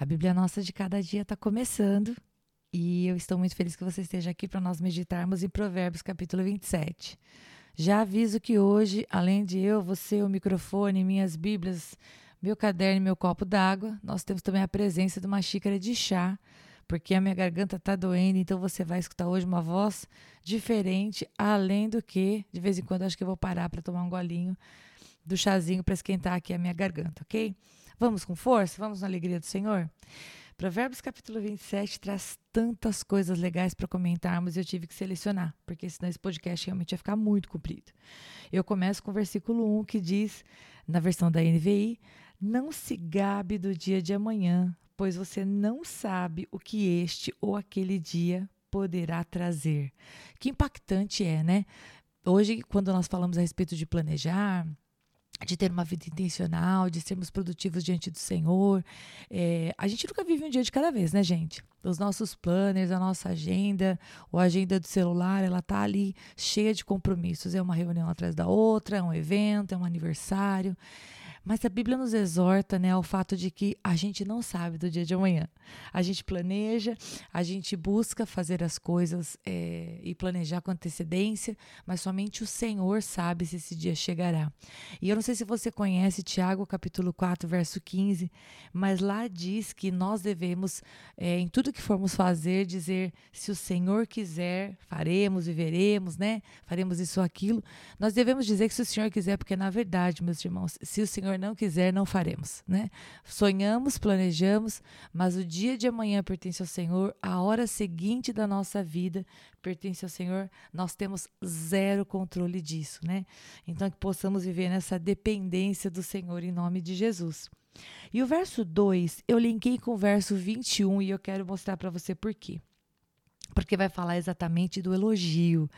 A Bíblia Nossa de cada dia está começando e eu estou muito feliz que você esteja aqui para nós meditarmos em Provérbios capítulo 27. Já aviso que hoje, além de eu, você, o microfone, minhas Bíblias, meu caderno e meu copo d'água, nós temos também a presença de uma xícara de chá, porque a minha garganta está doendo, então você vai escutar hoje uma voz diferente, além do que, de vez em quando, acho que eu vou parar para tomar um golinho do chazinho para esquentar aqui a minha garganta, ok? Vamos com força? Vamos na alegria do Senhor? Provérbios capítulo 27 traz tantas coisas legais para comentarmos e eu tive que selecionar, porque senão esse podcast realmente ia ficar muito comprido. Eu começo com o versículo 1 que diz, na versão da NVI, não se gabe do dia de amanhã, pois você não sabe o que este ou aquele dia poderá trazer. Que impactante é, né? Hoje, quando nós falamos a respeito de planejar, de ter uma vida intencional, de sermos produtivos diante do Senhor. É, a gente nunca vive um dia de cada vez, né, gente? Os nossos planners, a nossa agenda, ou a agenda do celular, ela tá ali cheia de compromissos. É uma reunião atrás da outra, é um evento, é um aniversário. Mas a Bíblia nos exorta né, ao fato de que a gente não sabe do dia de amanhã. A gente planeja, a gente busca fazer as coisas é, e planejar com antecedência, mas somente o Senhor sabe se esse dia chegará. E eu não sei se você conhece Tiago capítulo 4, verso 15, mas lá diz que nós devemos, é, em tudo que formos fazer, dizer: se o Senhor quiser, faremos, viveremos, né? Faremos isso ou aquilo. Nós devemos dizer que se o Senhor quiser, porque na verdade, meus irmãos, se o Senhor Senhor não quiser, não faremos, né? Sonhamos, planejamos, mas o dia de amanhã pertence ao Senhor, a hora seguinte da nossa vida pertence ao Senhor, nós temos zero controle disso, né? Então que possamos viver nessa dependência do Senhor em nome de Jesus. E o verso 2, eu linkei com o verso 21 e eu quero mostrar para você por quê porque vai falar exatamente do elogio.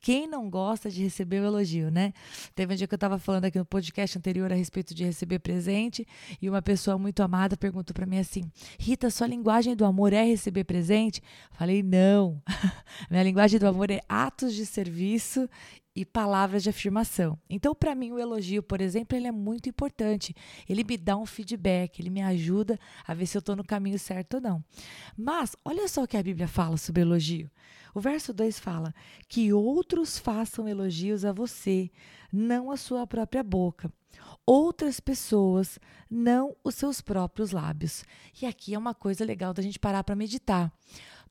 Quem não gosta de receber o elogio, né? Teve um dia que eu estava falando aqui no podcast anterior a respeito de receber presente e uma pessoa muito amada perguntou para mim assim: Rita, sua linguagem do amor é receber presente? Falei: não. Minha linguagem do amor é atos de serviço e palavras de afirmação. Então, para mim, o elogio, por exemplo, ele é muito importante. Ele me dá um feedback, ele me ajuda a ver se eu estou no caminho certo ou não. Mas, olha só o que a Bíblia fala sobre elogio. O verso 2 fala: Que outros façam elogios a você, não a sua própria boca. Outras pessoas, não os seus próprios lábios. E aqui é uma coisa legal da gente parar para meditar.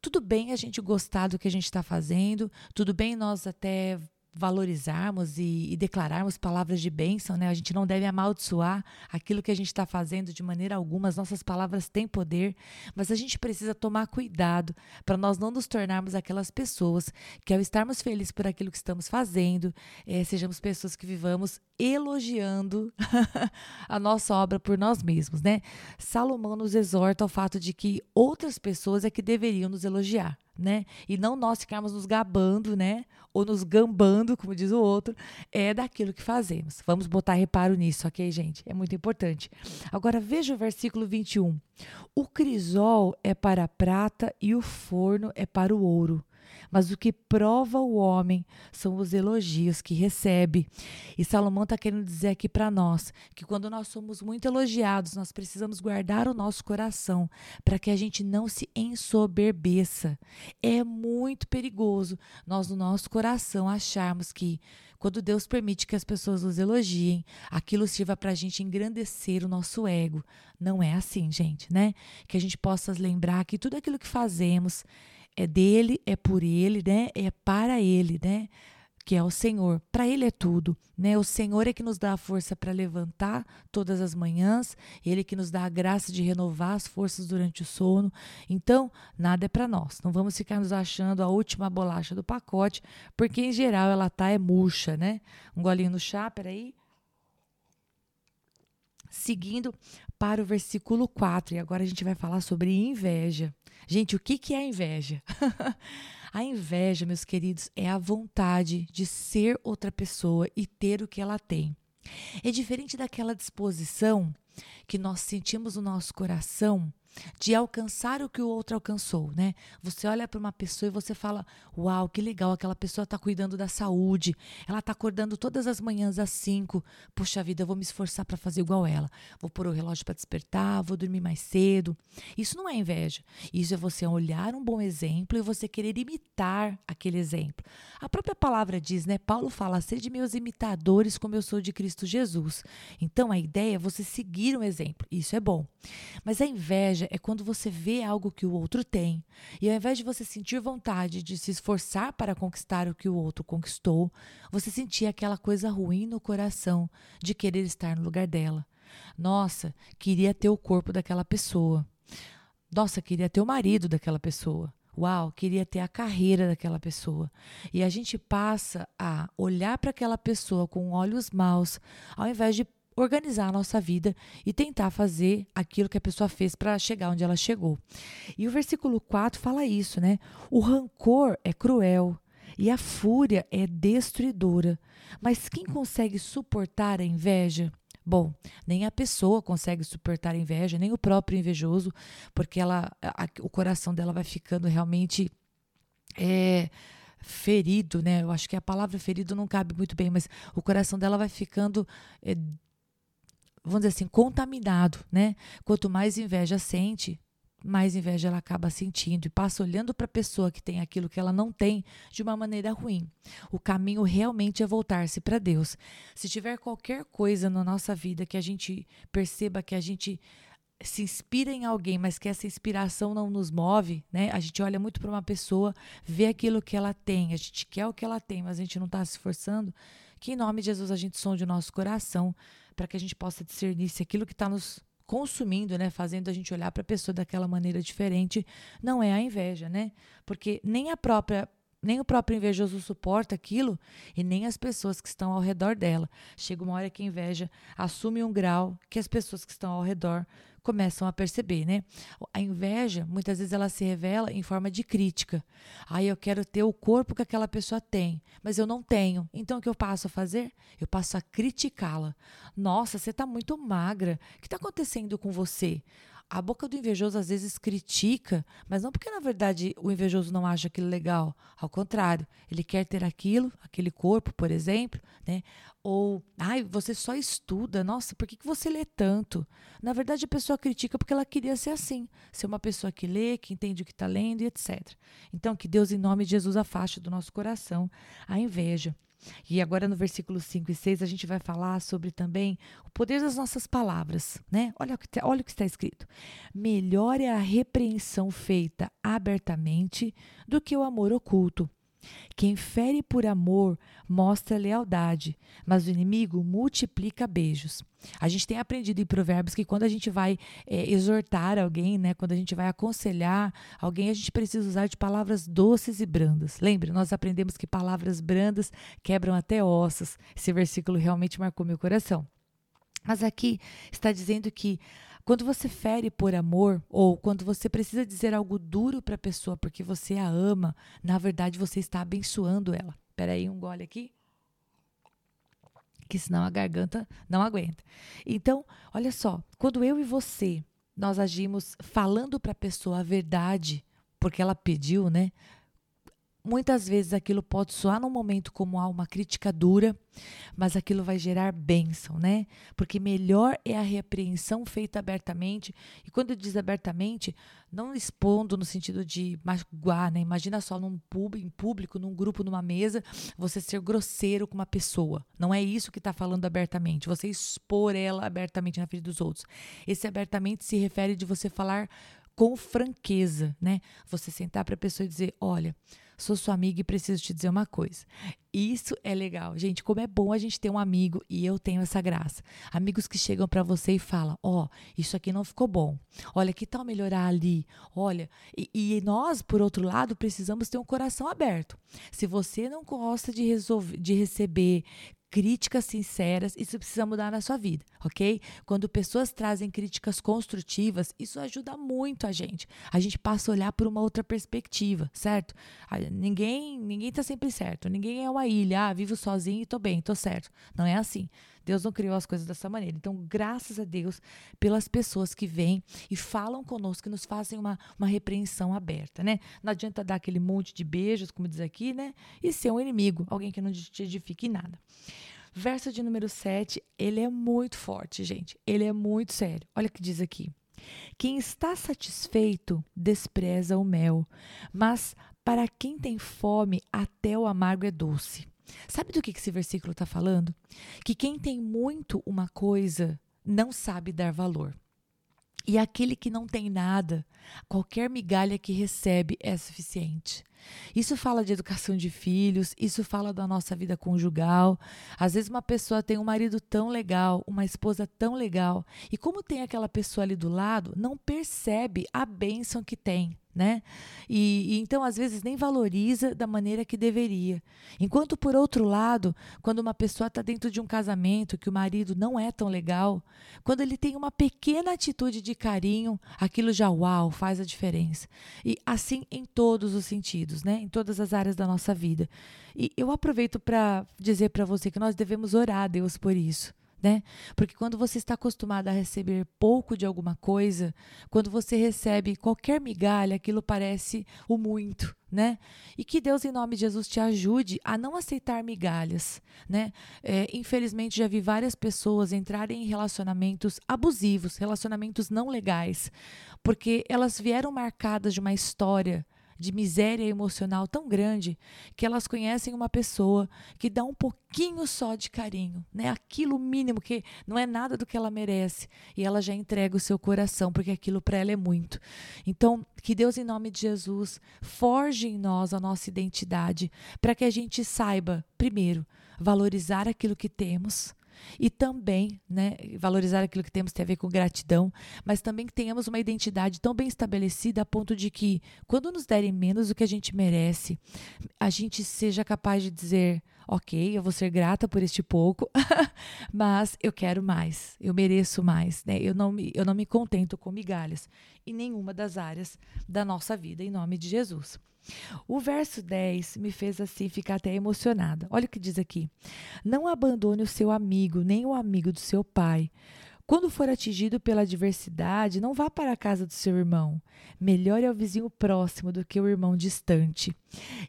Tudo bem a gente gostar do que a gente está fazendo, tudo bem nós até valorizarmos e, e, declararmos palavras de bênção, né? A gente não deve amaldiçoar aquilo que a gente está fazendo de maneira alguma. As nossas palavras têm poder, mas a gente precisa tomar cuidado para nós não nos tornarmos aquelas pessoas que, ao estarmos felizes por aquilo que estamos fazendo, é, sejamos pessoas que vivamos elogiando a nossa obra por nós mesmos, né? Salomão nos exorta ao fato de que outras pessoas é que deveriam nos elogiar né? E não nós ficarmos nos gabando, né? Ou nos gambando, como diz o outro, é daquilo que fazemos. Vamos botar reparo nisso, ok, gente? É muito importante. Agora veja o versículo 21. O crisol é para a prata e o forno é para o ouro mas o que prova o homem são os elogios que recebe. E Salomão está querendo dizer aqui para nós que quando nós somos muito elogiados, nós precisamos guardar o nosso coração para que a gente não se ensoberbeça. É muito perigoso nós, no nosso coração, acharmos que quando Deus permite que as pessoas nos elogiem, aquilo sirva para a gente engrandecer o nosso ego. Não é assim, gente, né? Que a gente possa lembrar que tudo aquilo que fazemos é dele, é por ele, né? É para ele, né? Que é o Senhor. Para ele é tudo, né? O Senhor é que nos dá a força para levantar todas as manhãs, ele que nos dá a graça de renovar as forças durante o sono. Então, nada é para nós. Não vamos ficar nos achando a última bolacha do pacote, porque em geral ela tá é murcha, né? Um golinho no chá, peraí. Seguindo para o versículo 4, e agora a gente vai falar sobre inveja. Gente, o que, que é inveja? a inveja, meus queridos, é a vontade de ser outra pessoa e ter o que ela tem. É diferente daquela disposição que nós sentimos no nosso coração de alcançar o que o outro alcançou, né? Você olha para uma pessoa e você fala: "Uau, que legal, aquela pessoa está cuidando da saúde. Ela está acordando todas as manhãs às 5. Puxa vida, eu vou me esforçar para fazer igual ela. Vou pôr o relógio para despertar, vou dormir mais cedo". Isso não é inveja. Isso é você olhar um bom exemplo e você querer imitar aquele exemplo. A própria palavra diz, né? Paulo fala: "Sede meus imitadores, como eu sou de Cristo Jesus". Então a ideia é você seguir um exemplo. Isso é bom. Mas a inveja é quando você vê algo que o outro tem e ao invés de você sentir vontade de se esforçar para conquistar o que o outro conquistou, você sentia aquela coisa ruim no coração de querer estar no lugar dela. Nossa, queria ter o corpo daquela pessoa. Nossa, queria ter o marido daquela pessoa. Uau, queria ter a carreira daquela pessoa. E a gente passa a olhar para aquela pessoa com olhos maus, ao invés de organizar a nossa vida e tentar fazer aquilo que a pessoa fez para chegar onde ela chegou. E o versículo 4 fala isso, né? O rancor é cruel e a fúria é destruidora. Mas quem consegue suportar a inveja? Bom, nem a pessoa consegue suportar a inveja, nem o próprio invejoso, porque ela, a, o coração dela vai ficando realmente é, ferido, né? Eu acho que a palavra ferido não cabe muito bem, mas o coração dela vai ficando é, vamos dizer assim, contaminado, né? Quanto mais inveja sente, mais inveja ela acaba sentindo e passa olhando para a pessoa que tem aquilo que ela não tem de uma maneira ruim. O caminho realmente é voltar-se para Deus. Se tiver qualquer coisa na nossa vida que a gente perceba que a gente se inspira em alguém, mas que essa inspiração não nos move, né? A gente olha muito para uma pessoa, vê aquilo que ela tem, a gente quer o que ela tem, mas a gente não está se esforçando. Que em nome de Jesus a gente sonde o nosso coração para que a gente possa discernir se aquilo que está nos consumindo, né, fazendo a gente olhar para a pessoa daquela maneira diferente, não é a inveja, né? Porque nem a própria nem o próprio invejoso suporta aquilo e nem as pessoas que estão ao redor dela. Chega uma hora que a inveja assume um grau que as pessoas que estão ao redor começam a perceber, né? A inveja, muitas vezes ela se revela em forma de crítica. Aí eu quero ter o corpo que aquela pessoa tem, mas eu não tenho. Então o que eu passo a fazer? Eu passo a criticá-la. Nossa, você está muito magra. O que está acontecendo com você? A boca do invejoso às vezes critica, mas não porque na verdade o invejoso não acha aquilo legal. Ao contrário, ele quer ter aquilo, aquele corpo, por exemplo, né? Ou, ai, você só estuda, nossa, por que, que você lê tanto? Na verdade, a pessoa critica porque ela queria ser assim, ser uma pessoa que lê, que entende o que está lendo e etc. Então, que Deus, em nome de Jesus, afaste do nosso coração a inveja. E agora no versículo 5 e 6 a gente vai falar sobre também o poder das nossas palavras, né? Olha o que, olha o que está escrito. Melhor é a repreensão feita abertamente do que o amor oculto. Quem fere por amor mostra lealdade, mas o inimigo multiplica beijos. A gente tem aprendido em Provérbios que quando a gente vai é, exortar alguém, né, quando a gente vai aconselhar alguém, a gente precisa usar de palavras doces e brandas. Lembre, nós aprendemos que palavras brandas quebram até ossos. Esse versículo realmente marcou meu coração. Mas aqui está dizendo que quando você fere por amor, ou quando você precisa dizer algo duro para a pessoa porque você a ama, na verdade você está abençoando ela. Espera aí, um gole aqui. Que senão a garganta não aguenta. Então, olha só, quando eu e você nós agimos falando para a pessoa a verdade, porque ela pediu, né? Muitas vezes aquilo pode soar num momento como uma crítica dura, mas aquilo vai gerar bênção, né? Porque melhor é a repreensão feita abertamente. E quando diz abertamente, não expondo no sentido de magoar, né? Imagina só num pub, em público, num grupo, numa mesa, você ser grosseiro com uma pessoa. Não é isso que está falando abertamente. Você expor ela abertamente na frente dos outros. Esse abertamente se refere de você falar com franqueza, né? Você sentar para a pessoa e dizer, olha sou sua amiga e preciso te dizer uma coisa. Isso é legal. Gente, como é bom a gente ter um amigo e eu tenho essa graça. Amigos que chegam para você e falam: Ó, oh, isso aqui não ficou bom. Olha, que tal melhorar ali? Olha, e, e, nós, por outro lado, precisamos ter um coração aberto. Se você não gosta de, resolver, de receber críticas sinceras, isso precisa mudar na sua vida, ok? Quando pessoas trazem críticas construtivas, isso ajuda muito a gente. A gente passa a olhar por uma outra perspectiva, certo? Ninguém ninguém tá sempre certo, ninguém é uma ilha, ah, vivo sozinho e tô bem, tô certo. Não é assim. Deus não criou as coisas dessa maneira. Então, graças a Deus pelas pessoas que vêm e falam conosco, que nos fazem uma, uma repreensão aberta, né? Não adianta dar aquele monte de beijos, como diz aqui, né? E ser um inimigo, alguém que não te edifique em nada. Verso de número 7, ele é muito forte, gente. Ele é muito sério. Olha o que diz aqui. Quem está satisfeito despreza o mel, mas para quem tem fome, até o amargo é doce. Sabe do que esse versículo está falando? Que quem tem muito uma coisa não sabe dar valor. E aquele que não tem nada, qualquer migalha que recebe é suficiente. Isso fala de educação de filhos, isso fala da nossa vida conjugal. Às vezes uma pessoa tem um marido tão legal, uma esposa tão legal, e como tem aquela pessoa ali do lado, não percebe a bênção que tem né? E, e, então, às vezes, nem valoriza da maneira que deveria. Enquanto, por outro lado, quando uma pessoa está dentro de um casamento que o marido não é tão legal, quando ele tem uma pequena atitude de carinho, aquilo já, uau, faz a diferença. E assim em todos os sentidos, né? Em todas as áreas da nossa vida. E eu aproveito para dizer para você que nós devemos orar a Deus por isso né? Porque quando você está acostumado a receber pouco de alguma coisa, quando você recebe qualquer migalha, aquilo parece o muito, né? E que Deus, em nome de Jesus, te ajude a não aceitar migalhas, né? É, infelizmente, já vi várias pessoas entrarem em relacionamentos abusivos, relacionamentos não legais, porque elas vieram marcadas de uma história de miséria emocional tão grande que elas conhecem uma pessoa que dá um pouquinho só de carinho, né? Aquilo mínimo que não é nada do que ela merece e ela já entrega o seu coração porque aquilo para ela é muito. Então, que Deus em nome de Jesus forge em nós a nossa identidade para que a gente saiba, primeiro, valorizar aquilo que temos, e também, né, valorizar aquilo que temos tem a ver com gratidão, mas também que tenhamos uma identidade tão bem estabelecida a ponto de que, quando nos derem menos do que a gente merece, a gente seja capaz de dizer: ok, eu vou ser grata por este pouco, mas eu quero mais, eu mereço mais, né? Eu não, me, eu não me contento com migalhas em nenhuma das áreas da nossa vida, em nome de Jesus. O verso 10 me fez assim ficar até emocionada. Olha o que diz aqui: Não abandone o seu amigo, nem o amigo do seu pai. Quando for atingido pela adversidade, não vá para a casa do seu irmão. Melhor é o vizinho próximo do que o irmão distante.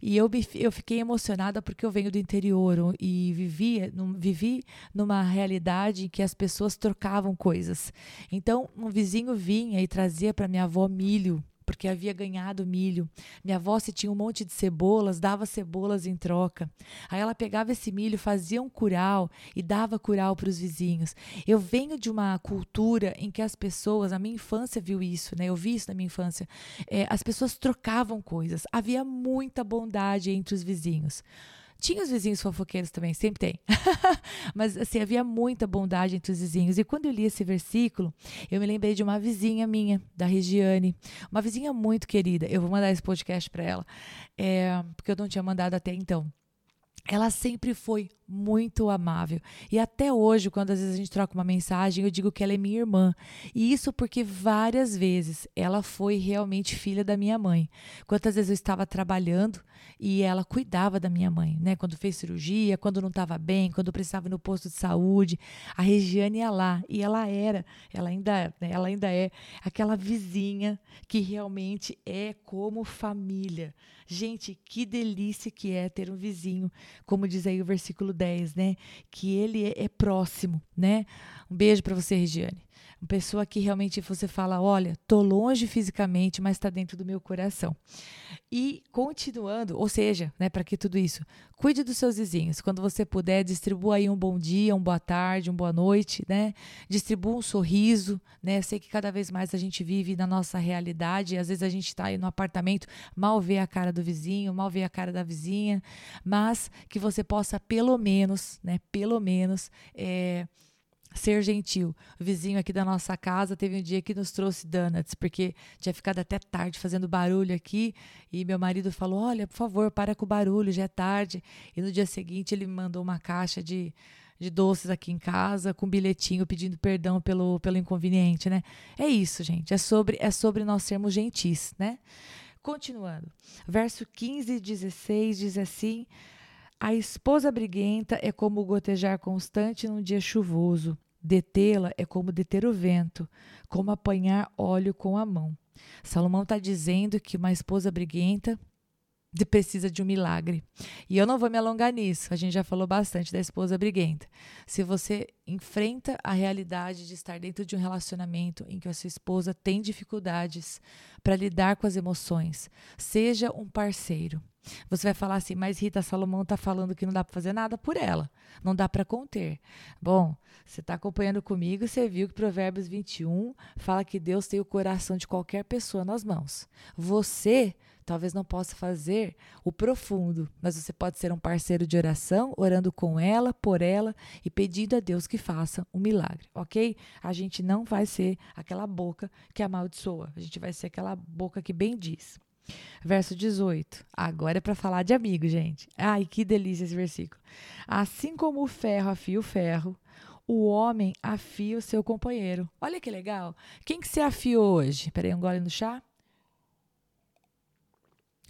E eu, eu fiquei emocionada porque eu venho do interior e vivi, num, vivi numa realidade em que as pessoas trocavam coisas. Então, um vizinho vinha e trazia para minha avó milho porque havia ganhado milho. Minha avó, se tinha um monte de cebolas, dava cebolas em troca. Aí ela pegava esse milho, fazia um curau e dava curau para os vizinhos. Eu venho de uma cultura em que as pessoas, a minha infância viu isso, né? Eu vi isso na minha infância. É, as pessoas trocavam coisas. Havia muita bondade entre os vizinhos. Tinha os vizinhos fofoqueiros também, sempre tem. Mas assim, havia muita bondade entre os vizinhos. E quando eu li esse versículo, eu me lembrei de uma vizinha minha, da Regiane. Uma vizinha muito querida. Eu vou mandar esse podcast para ela, é, porque eu não tinha mandado até então ela sempre foi muito amável. E até hoje, quando às vezes a gente troca uma mensagem, eu digo que ela é minha irmã. E isso porque várias vezes ela foi realmente filha da minha mãe. Quantas vezes eu estava trabalhando e ela cuidava da minha mãe, né? Quando fez cirurgia, quando não estava bem, quando precisava ir no posto de saúde, a Regiane ia lá e ela era, ela ainda, né? ela ainda é aquela vizinha que realmente é como família. Gente, que delícia que é ter um vizinho, como diz aí o versículo 10, né? Que ele é, próximo, né? Um beijo para você, Regiane. Uma pessoa que realmente você fala, olha, tô longe fisicamente, mas está dentro do meu coração. E continuando, ou seja, né, para que tudo isso? Cuide dos seus vizinhos. Quando você puder, distribua aí um bom dia, uma boa tarde, uma boa noite, né? Distribua um sorriso, né? Eu sei que cada vez mais a gente vive na nossa realidade, às vezes a gente está aí no apartamento, mal vê a cara do vizinho, mal vê a cara da vizinha, mas que você possa pelo menos, né, pelo menos, é, ser gentil. O vizinho aqui da nossa casa teve um dia que nos trouxe donuts, porque tinha ficado até tarde fazendo barulho aqui, e meu marido falou: "Olha, por favor, para com o barulho, já é tarde". E no dia seguinte ele me mandou uma caixa de de doces aqui em casa, com um bilhetinho pedindo perdão pelo, pelo inconveniente, né? É isso, gente. É sobre, é sobre nós sermos gentis, né? Continuando. Verso 15 e 16 diz assim: A esposa briguenta é como o gotejar constante num dia chuvoso. Detê-la é como deter o vento, como apanhar óleo com a mão. Salomão está dizendo que uma esposa briguenta precisa de um milagre. E eu não vou me alongar nisso, a gente já falou bastante da esposa briguenta. Se você enfrenta a realidade de estar dentro de um relacionamento em que a sua esposa tem dificuldades para lidar com as emoções, seja um parceiro. Você vai falar assim, mas Rita Salomão está falando que não dá para fazer nada por ela, não dá para conter. Bom, você está acompanhando comigo, você viu que Provérbios 21 fala que Deus tem o coração de qualquer pessoa nas mãos. Você talvez não possa fazer o profundo, mas você pode ser um parceiro de oração, orando com ela, por ela e pedindo a Deus que faça um milagre, ok? A gente não vai ser aquela boca que amaldiçoa, a gente vai ser aquela boca que bendiz. Verso 18. Agora é para falar de amigo, gente. Ai, que delícia esse versículo. Assim como o ferro afia o ferro, o homem afia o seu companheiro. Olha que legal. Quem que você afiou hoje? Peraí, um gole no chá.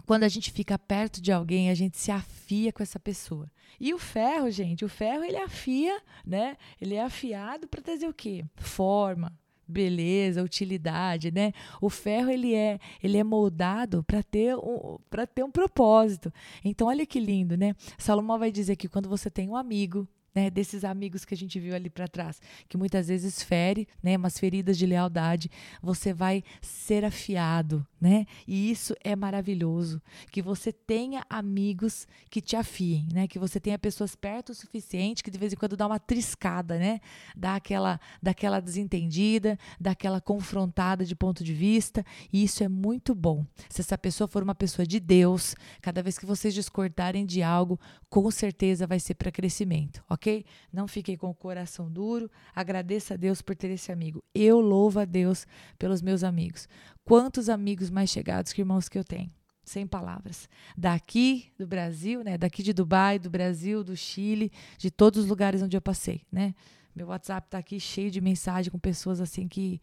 Quando a gente fica perto de alguém, a gente se afia com essa pessoa. E o ferro, gente, o ferro ele afia, né? Ele é afiado para trazer o quê? Forma, beleza, utilidade, né? O ferro ele é, ele é moldado para ter um, para ter um propósito. Então olha que lindo, né? Salomão vai dizer que quando você tem um amigo né, desses amigos que a gente viu ali para trás, que muitas vezes fere, né, umas feridas de lealdade, você vai ser afiado, né? E isso é maravilhoso, que você tenha amigos que te afiem, né? Que você tenha pessoas perto o suficiente que de vez em quando dá uma triscada, né? Dá aquela daquela desentendida, daquela confrontada de ponto de vista, e isso é muito bom. Se essa pessoa for uma pessoa de Deus, cada vez que vocês discordarem de algo, com certeza vai ser para crescimento, OK? Não fiquei com o coração duro. Agradeça a Deus por ter esse amigo. Eu louvo a Deus pelos meus amigos. Quantos amigos mais chegados que irmãos que eu tenho? Sem palavras. Daqui do Brasil, né? Daqui de Dubai, do Brasil, do Chile, de todos os lugares onde eu passei, né? Meu WhatsApp está aqui cheio de mensagem com pessoas assim que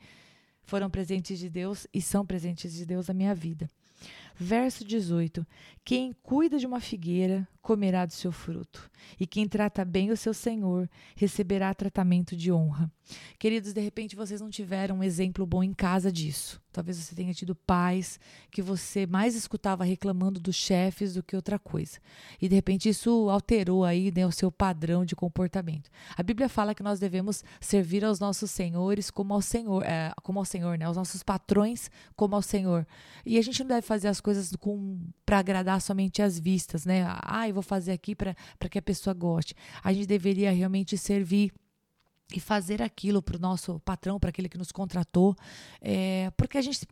foram presentes de Deus e são presentes de Deus na minha vida. Verso 18: Quem cuida de uma figueira comerá do seu fruto, e quem trata bem o seu senhor receberá tratamento de honra. Queridos, de repente vocês não tiveram um exemplo bom em casa disso. Talvez você tenha tido pais que você mais escutava reclamando dos chefes do que outra coisa. E de repente isso alterou aí né, o seu padrão de comportamento. A Bíblia fala que nós devemos servir aos nossos senhores como ao Senhor, é, como ao Senhor, né? Aos nossos patrões como ao Senhor. E a gente não deve fazer as coisas para agradar somente as vistas, né? Ah, eu vou fazer aqui para que a pessoa goste. A gente deveria realmente servir e fazer aquilo para o nosso patrão, para aquele que nos contratou, é, porque a gente,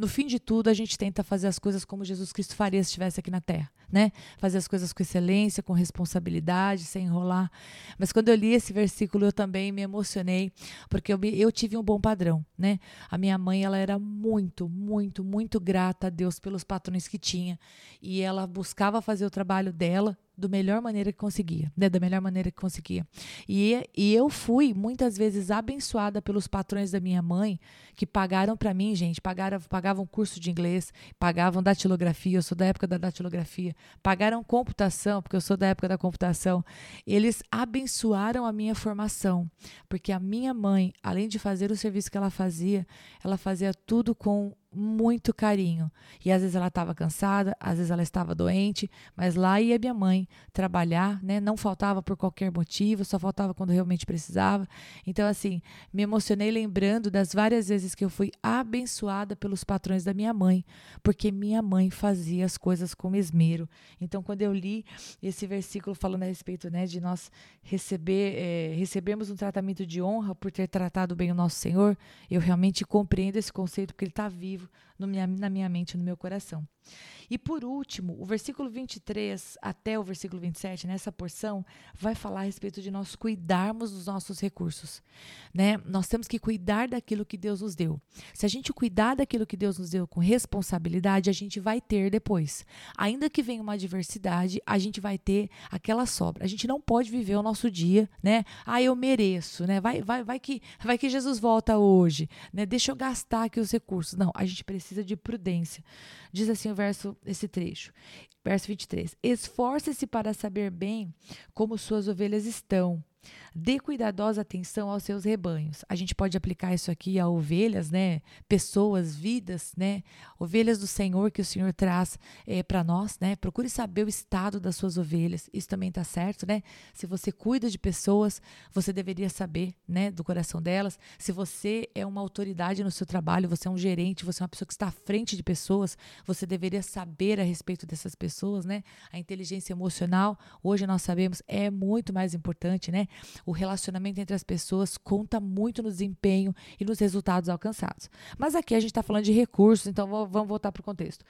no fim de tudo, a gente tenta fazer as coisas como Jesus Cristo faria se estivesse aqui na Terra, né? Fazer as coisas com excelência, com responsabilidade, sem enrolar. Mas quando eu li esse versículo, eu também me emocionei, porque eu, eu tive um bom padrão, né? A minha mãe, ela era muito, muito, muito grata a Deus pelos patrões que tinha, e ela buscava fazer o trabalho dela do melhor maneira que conseguia, né? Da melhor maneira que conseguia. E, e eu fui muitas vezes abençoada pelos patrões da minha mãe que pagaram para mim, gente, pagaram, pagavam curso de inglês, pagavam datilografia, eu sou da época da datilografia, pagaram computação, porque eu sou da época da computação. Eles abençoaram a minha formação, porque a minha mãe, além de fazer o serviço que ela fazia, ela fazia tudo com muito carinho. E às vezes ela estava cansada, às vezes ela estava doente, mas lá ia minha mãe trabalhar, né? Não faltava por qualquer motivo, só faltava quando realmente precisava. Então, assim, me emocionei lembrando das várias vezes que eu fui abençoada pelos patrões da minha mãe, porque minha mãe fazia as coisas com esmero. Então, quando eu li esse versículo falando a respeito, né, de nós receber, é, recebemos um tratamento de honra por ter tratado bem o nosso Senhor, eu realmente compreendo esse conceito porque ele está vivo livre minha, na minha mente, no meu coração. E por último, o versículo 23 até o versículo 27, nessa porção, vai falar a respeito de nós cuidarmos dos nossos recursos. Né? Nós temos que cuidar daquilo que Deus nos deu. Se a gente cuidar daquilo que Deus nos deu com responsabilidade, a gente vai ter depois. Ainda que venha uma adversidade, a gente vai ter aquela sobra. A gente não pode viver o nosso dia, né? Ah, eu mereço, né? Vai, vai, vai que, vai que Jesus volta hoje, né? Deixa eu gastar aqui os recursos. Não, a gente precisa precisa de prudência. Diz assim o verso, esse trecho. Verso 23. Esforce-se para saber bem como suas ovelhas estão Dê cuidadosa atenção aos seus rebanhos. A gente pode aplicar isso aqui a ovelhas, né? Pessoas, vidas, né? Ovelhas do Senhor que o Senhor traz é, para nós, né? Procure saber o estado das suas ovelhas. Isso também está certo, né? Se você cuida de pessoas, você deveria saber, né? Do coração delas. Se você é uma autoridade no seu trabalho, você é um gerente, você é uma pessoa que está à frente de pessoas, você deveria saber a respeito dessas pessoas, né? A inteligência emocional, hoje nós sabemos, é muito mais importante, né? O relacionamento entre as pessoas conta muito no desempenho e nos resultados alcançados. Mas aqui a gente está falando de recursos, então vamos voltar para o contexto.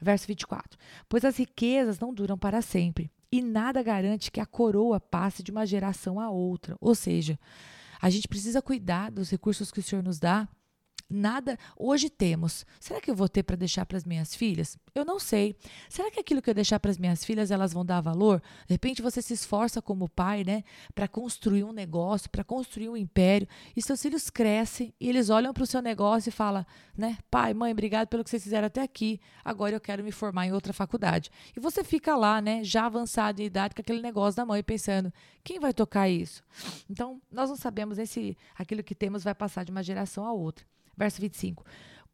Verso 24. Pois as riquezas não duram para sempre, e nada garante que a coroa passe de uma geração a outra. Ou seja, a gente precisa cuidar dos recursos que o Senhor nos dá nada hoje temos. Será que eu vou ter para deixar para as minhas filhas? Eu não sei. Será que aquilo que eu deixar para as minhas filhas elas vão dar valor? De repente você se esforça como pai, né, para construir um negócio, para construir um império, e seus filhos crescem e eles olham para o seu negócio e falam, né, pai, mãe, obrigado pelo que vocês fizeram até aqui. Agora eu quero me formar em outra faculdade. E você fica lá, né, já avançado em idade com aquele negócio da mãe pensando, quem vai tocar isso? Então, nós não sabemos se aquilo que temos vai passar de uma geração a outra. Verso 25.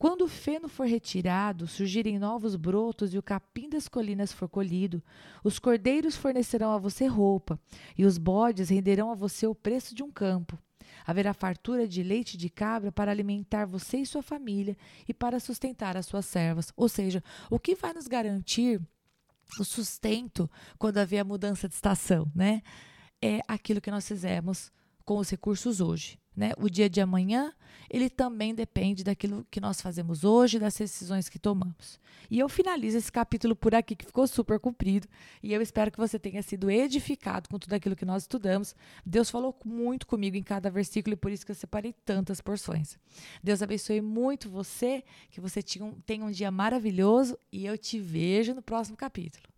Quando o feno for retirado, surgirem novos brotos e o capim das colinas for colhido, os cordeiros fornecerão a você roupa, e os bodes renderão a você o preço de um campo. Haverá fartura de leite de cabra para alimentar você e sua família e para sustentar as suas servas. Ou seja, o que vai nos garantir o sustento quando haver a mudança de estação, né? É aquilo que nós fizemos com os recursos hoje. Né? O dia de amanhã, ele também depende daquilo que nós fazemos hoje, das decisões que tomamos. E eu finalizo esse capítulo por aqui, que ficou super comprido, e eu espero que você tenha sido edificado com tudo aquilo que nós estudamos. Deus falou muito comigo em cada versículo, e por isso que eu separei tantas porções. Deus abençoe muito você, que você tenha um dia maravilhoso, e eu te vejo no próximo capítulo.